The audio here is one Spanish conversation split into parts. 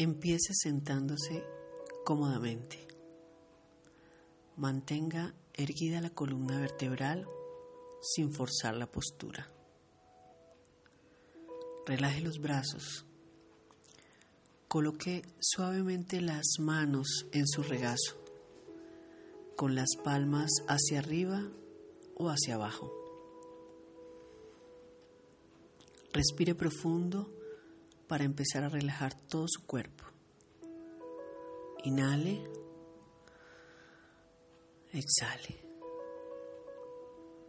Empiece sentándose cómodamente. Mantenga erguida la columna vertebral sin forzar la postura. Relaje los brazos. Coloque suavemente las manos en su regazo, con las palmas hacia arriba o hacia abajo. Respire profundo para empezar a relajar todo su cuerpo. Inhale. Exhale.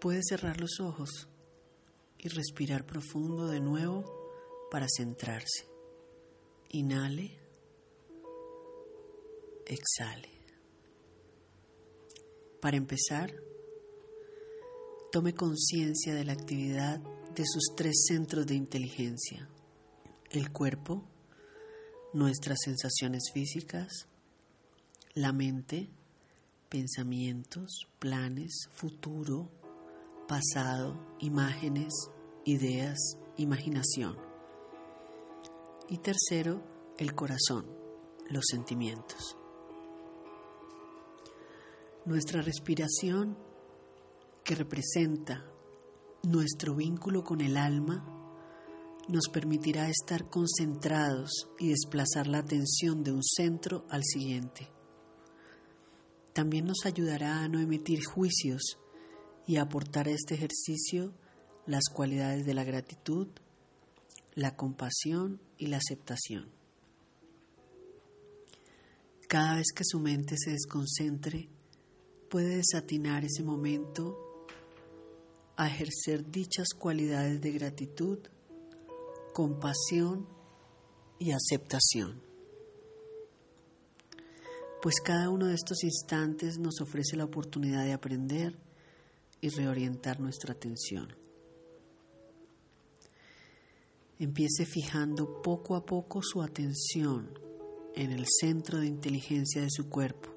Puede cerrar los ojos y respirar profundo de nuevo para centrarse. Inhale. Exhale. Para empezar, tome conciencia de la actividad de sus tres centros de inteligencia el cuerpo, nuestras sensaciones físicas, la mente, pensamientos, planes, futuro, pasado, imágenes, ideas, imaginación. Y tercero, el corazón, los sentimientos. Nuestra respiración, que representa nuestro vínculo con el alma, nos permitirá estar concentrados y desplazar la atención de un centro al siguiente. También nos ayudará a no emitir juicios y a aportar a este ejercicio las cualidades de la gratitud, la compasión y la aceptación. Cada vez que su mente se desconcentre, puede desatinar ese momento a ejercer dichas cualidades de gratitud compasión y aceptación. Pues cada uno de estos instantes nos ofrece la oportunidad de aprender y reorientar nuestra atención. Empiece fijando poco a poco su atención en el centro de inteligencia de su cuerpo.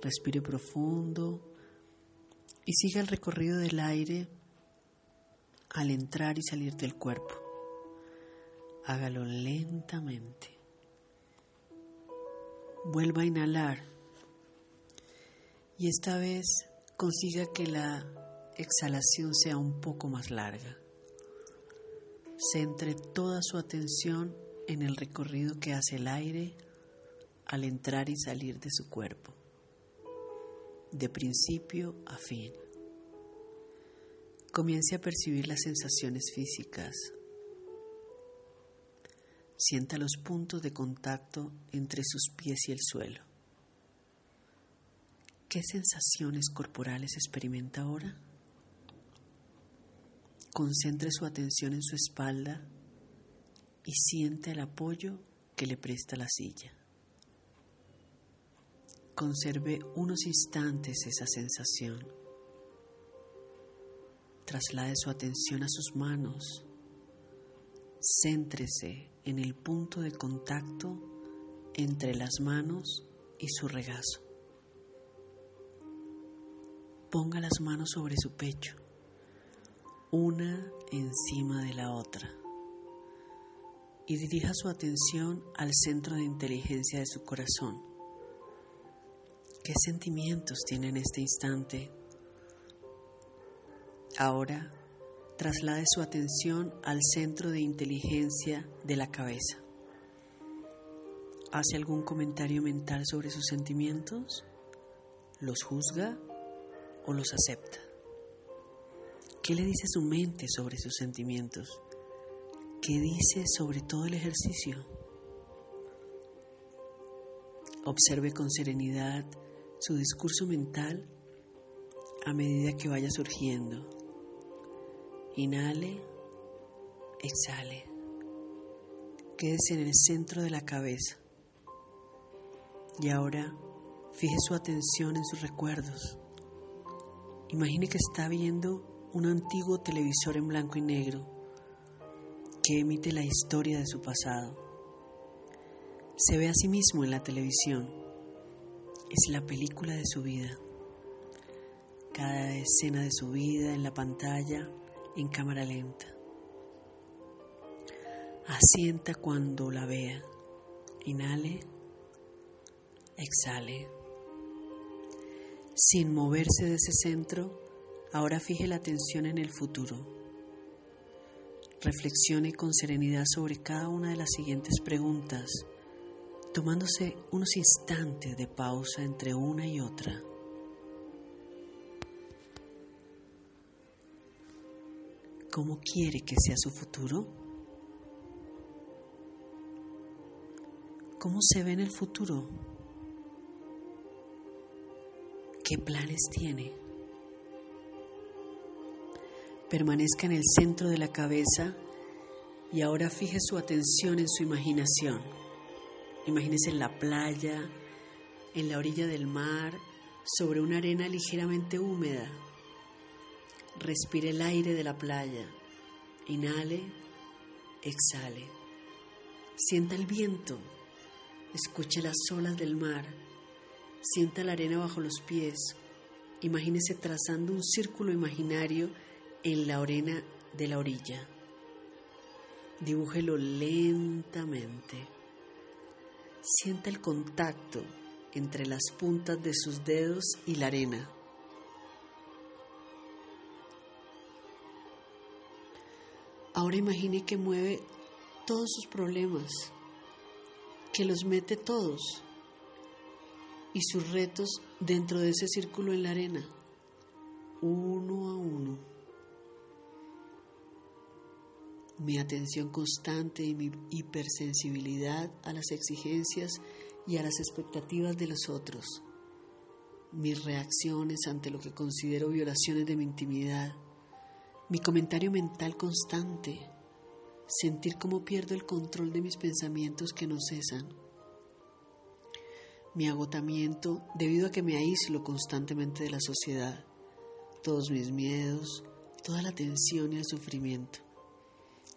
Respire profundo y siga el recorrido del aire al entrar y salir del cuerpo hágalo lentamente. Vuelva a inhalar y esta vez consiga que la exhalación sea un poco más larga. Centre toda su atención en el recorrido que hace el aire al entrar y salir de su cuerpo, de principio a fin. Comience a percibir las sensaciones físicas, Sienta los puntos de contacto entre sus pies y el suelo. ¿Qué sensaciones corporales experimenta ahora? Concentre su atención en su espalda y siente el apoyo que le presta la silla. Conserve unos instantes esa sensación. Traslade su atención a sus manos. Céntrese en el punto de contacto entre las manos y su regazo. Ponga las manos sobre su pecho, una encima de la otra, y dirija su atención al centro de inteligencia de su corazón. ¿Qué sentimientos tiene en este instante? Ahora traslade su atención al centro de inteligencia de la cabeza. ¿Hace algún comentario mental sobre sus sentimientos? ¿Los juzga o los acepta? ¿Qué le dice su mente sobre sus sentimientos? ¿Qué dice sobre todo el ejercicio? Observe con serenidad su discurso mental a medida que vaya surgiendo Inhale, exhale. Quédese en el centro de la cabeza. Y ahora fije su atención en sus recuerdos. Imagine que está viendo un antiguo televisor en blanco y negro que emite la historia de su pasado. Se ve a sí mismo en la televisión. Es la película de su vida. Cada escena de su vida en la pantalla en cámara lenta. Asienta cuando la vea, Inhale, exhale. Sin moverse de ese centro, ahora fije la atención en el futuro. Reflexione con serenidad sobre cada una de las siguientes preguntas, tomándose unos instantes de pausa entre una y otra. ¿Cómo quiere que sea su futuro? ¿Cómo se ve en el futuro? ¿Qué planes tiene? Permanezca en el centro de la cabeza y ahora fije su atención en su imaginación. Imagínese en la playa, en la orilla del mar, sobre una arena ligeramente húmeda Respire el aire de la playa. Inhale, exhale. Sienta el viento. Escuche las olas del mar. Sienta la arena bajo los pies. Imagínese trazando un círculo imaginario en la arena de la orilla. Dibújelo lentamente. Sienta el contacto entre las puntas de sus dedos y la arena. Ahora imagine que mueve todos sus problemas, que los mete todos y sus retos dentro de ese círculo en la arena, uno a uno. Mi atención constante y mi hipersensibilidad a las exigencias y a las expectativas de los otros. Mis reacciones ante lo que considero violaciones de mi intimidad mi comentario mental constante, sentir cómo pierdo el control de mis pensamientos que no cesan, mi agotamiento debido a que me aíslo constantemente de la sociedad, todos mis miedos, toda la tensión y el sufrimiento.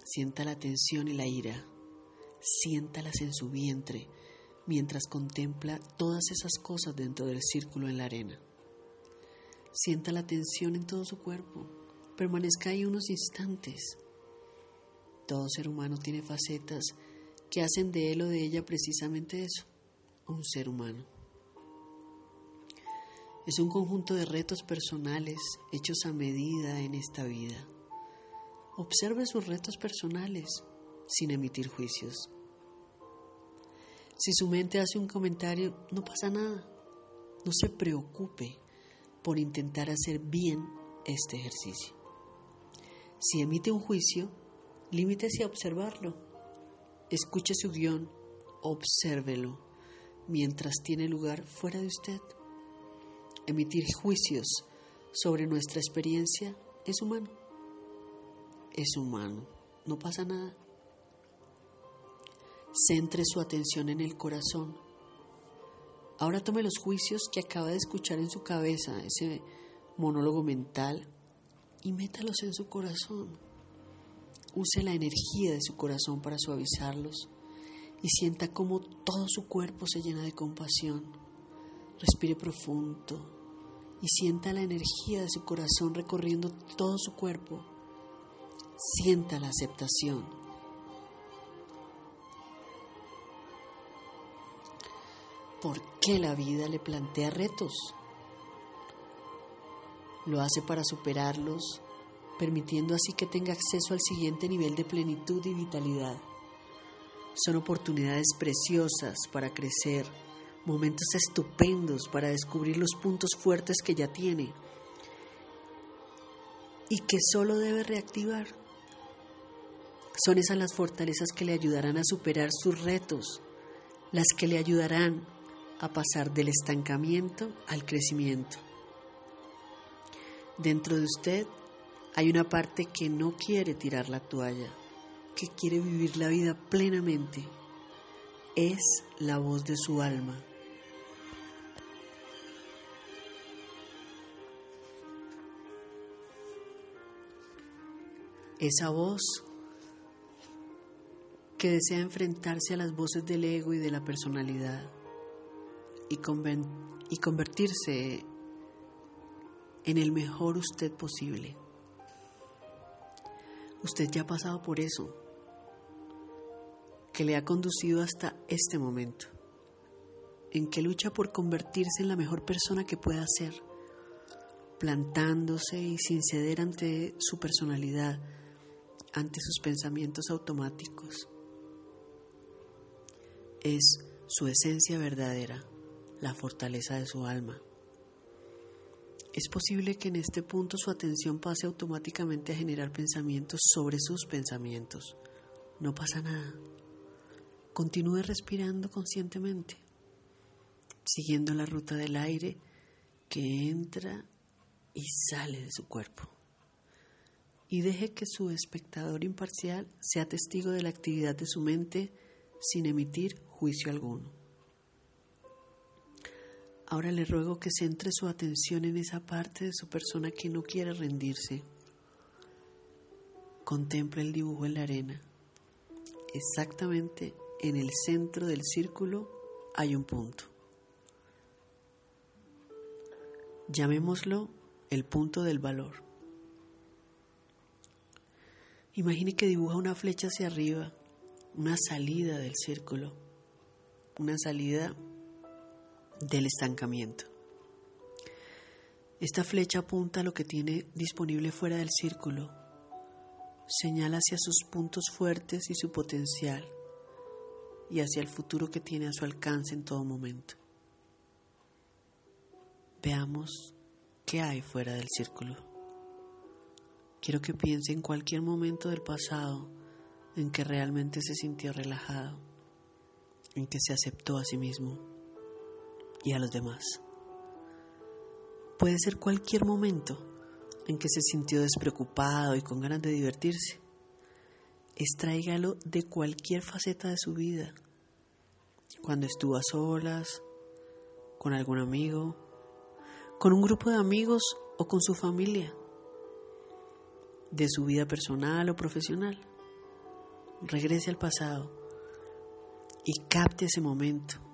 Sienta la tensión y la ira, siéntalas en su vientre mientras contempla todas esas cosas dentro del círculo en la arena. Sienta la tensión en todo su cuerpo permanezca ahí unos instantes. Todo ser humano tiene facetas que hacen de él o de ella precisamente eso, un ser humano. Es un conjunto de retos personales hechos a medida en esta vida. Observe sus retos personales sin emitir juicios. Si su mente hace un comentario, no pasa nada. No se preocupe por intentar hacer bien este ejercicio. Si emite un juicio, limítese a observarlo. Escuche su guion, obsérvelo, mientras tiene lugar fuera de usted. Emitir juicios sobre nuestra experiencia es humano. Es humano, no pasa nada. Centre su atención en el corazón. Ahora tome los juicios que acaba de escuchar en su cabeza, ese monólogo mental, y métalos en su corazón. Use la energía de su corazón para suavizarlos y sienta cómo todo su cuerpo se llena de compasión. Respire profundo y sienta la energía de su corazón recorriendo todo su cuerpo. Sienta la aceptación. ¿Por qué la vida le plantea retos? Lo hace para superarlos, permitiendo así que tenga acceso al siguiente nivel de plenitud y vitalidad. Son oportunidades preciosas para crecer, momentos estupendos para descubrir los puntos fuertes que ya tiene y que solo debe reactivar. Son esas las fortalezas que le ayudarán a superar sus retos, las que le ayudarán a pasar del estancamiento al crecimiento. Dentro de usted hay una parte que no quiere tirar la toalla, que quiere vivir la vida plenamente. Es la voz de su alma. Esa voz que desea enfrentarse a las voces del ego y de la personalidad y, y convertirse en el mejor usted posible. Usted ya ha pasado por eso. que le ha conducido hasta este momento, en que lucha por convertirse en la mejor persona que pueda ser, plantándose y sin ceder ante su personalidad, ante sus pensamientos automáticos. Es su esencia verdadera, la fortaleza de su alma. Es posible que en este punto su atención pase automáticamente a generar pensamientos sobre sus pensamientos. No pasa nada. Continúe respirando conscientemente, siguiendo la ruta del aire que entra y sale de su cuerpo. Y deje que su espectador imparcial sea testigo de la actividad de su mente sin emitir juicio alguno. Ahora le ruego que centre su atención en esa parte de su persona que no quiere rendirse. Contempla el dibujo en la arena. Exactamente en el centro del círculo hay un punto. Llamémoslo el punto del valor. Imagine que dibuja una flecha hacia arriba, una salida del círculo, una salida del estancamiento. Esta flecha apunta a lo que tiene disponible fuera del círculo, señala hacia sus puntos fuertes y su potencial y hacia el futuro que tiene a su alcance en todo momento. Veamos qué hay fuera del círculo. Quiero que piense en cualquier momento del pasado en que realmente se sintió relajado, en que se aceptó a sí mismo y a los demás. Puede ser cualquier momento en que se sintió despreocupado y con ganas de divertirse. Extráigalo de cualquier faceta de su vida. Cuando estuvo a solas, con algún amigo, con un grupo de amigos o con su familia, de su vida personal o profesional. Regrese al pasado y capte ese momento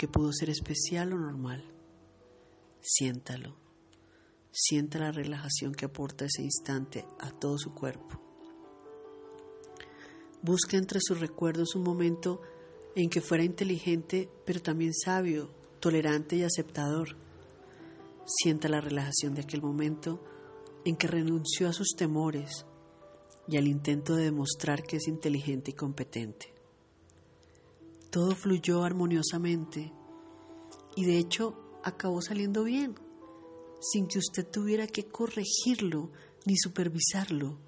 que pudo ser especial o normal. Siéntalo. Sienta la relajación que aporta ese instante a todo su cuerpo. Busca entre sus recuerdos un momento en que fuera inteligente, pero también sabio, tolerante y aceptador. Sienta la relajación de aquel momento en que renunció a sus temores y al intento de demostrar que es inteligente y competente. Todo fluyó armoniosamente y de hecho acabó saliendo bien, sin que usted tuviera que corregirlo ni supervisarlo.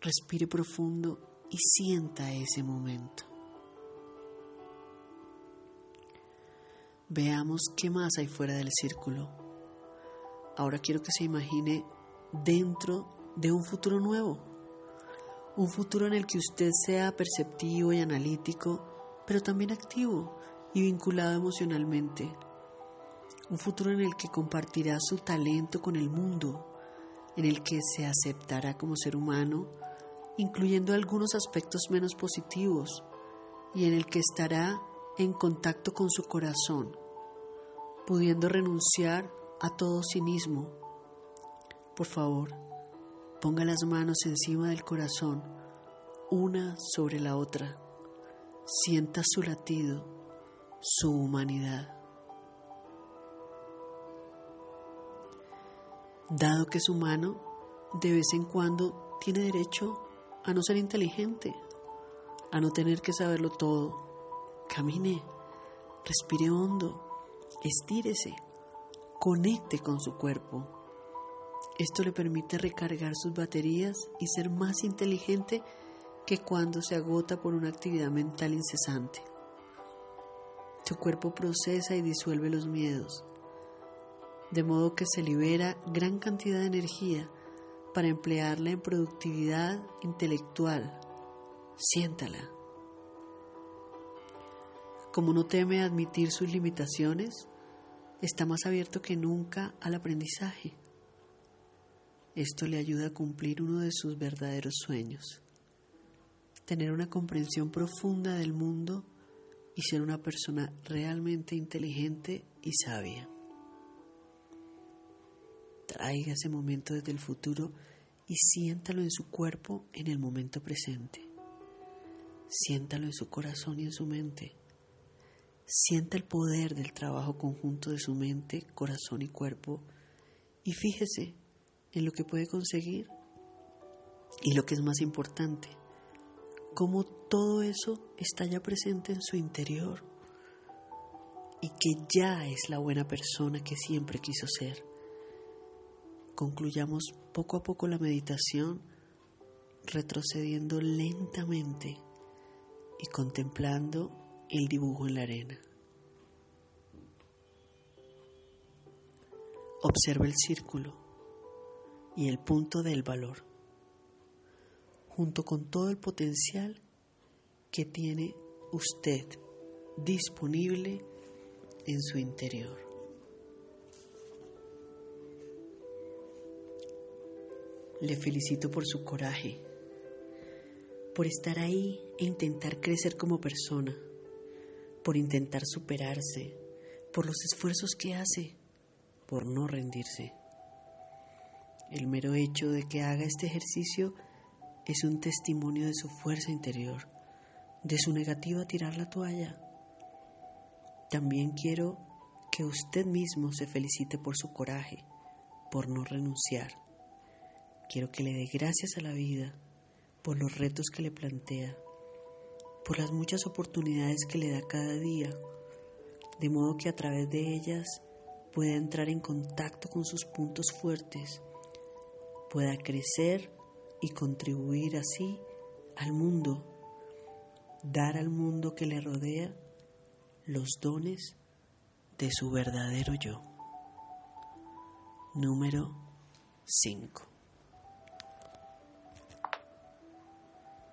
Respire profundo y sienta ese momento. Veamos qué más hay fuera del círculo. Ahora quiero que se imagine dentro de un futuro nuevo. Un futuro en el que usted sea perceptivo y analítico pero también activo y vinculado emocionalmente. Un futuro en el que compartirá su talento con el mundo, en el que se aceptará como ser humano, incluyendo algunos aspectos menos positivos, y en el que estará en contacto con su corazón, pudiendo renunciar a todo cinismo. Por favor, ponga las manos encima del corazón, una sobre la otra sienta su latido, su humanidad. Dado que es humano, de vez en cuando tiene derecho a no ser inteligente, a no tener que saberlo todo. Camine, respire hondo, estírese, conecte con su cuerpo. Esto le permite recargar sus baterías y ser más inteligente que cuando se agota por una actividad mental incesante. Su cuerpo procesa y disuelve los miedos, de modo que se libera gran cantidad de energía para emplearla en productividad intelectual. Siéntala. Como no teme admitir sus limitaciones, está más abierto que nunca al aprendizaje. Esto le ayuda a cumplir uno de sus verdaderos sueños tener una comprensión profunda del mundo y ser una persona realmente inteligente y sabia. Traiga ese momento desde el futuro y siéntalo en su cuerpo en el momento presente. Siéntalo en su corazón y en su mente. Sienta el poder del trabajo conjunto de su mente, corazón y cuerpo y fíjese en lo que puede conseguir y lo que es más importante, cómo todo eso está ya presente en su interior y que ya es la buena persona que siempre quiso ser. Concluyamos poco a poco la meditación, retrocediendo lentamente y contemplando el dibujo en la arena. Observa el círculo y el punto del valor, junto con todo el potencial que tiene usted disponible en su interior. Le felicito por su coraje, por estar ahí e intentar crecer como persona, por intentar superarse, por los esfuerzos que hace, por no rendirse. El mero hecho de que haga este ejercicio es un testimonio de su fuerza interior, de su negativa a tirar la toalla. También quiero que usted mismo se felicite por su coraje, por no renunciar. Quiero que le dé gracias a la vida por los retos que le plantea, por las muchas oportunidades que le da cada día, de modo que a través de ellas pueda entrar en contacto con sus puntos fuertes, pueda crecer y contribuir así al mundo, dar al mundo que le rodea los dones de su verdadero yo. Número 5.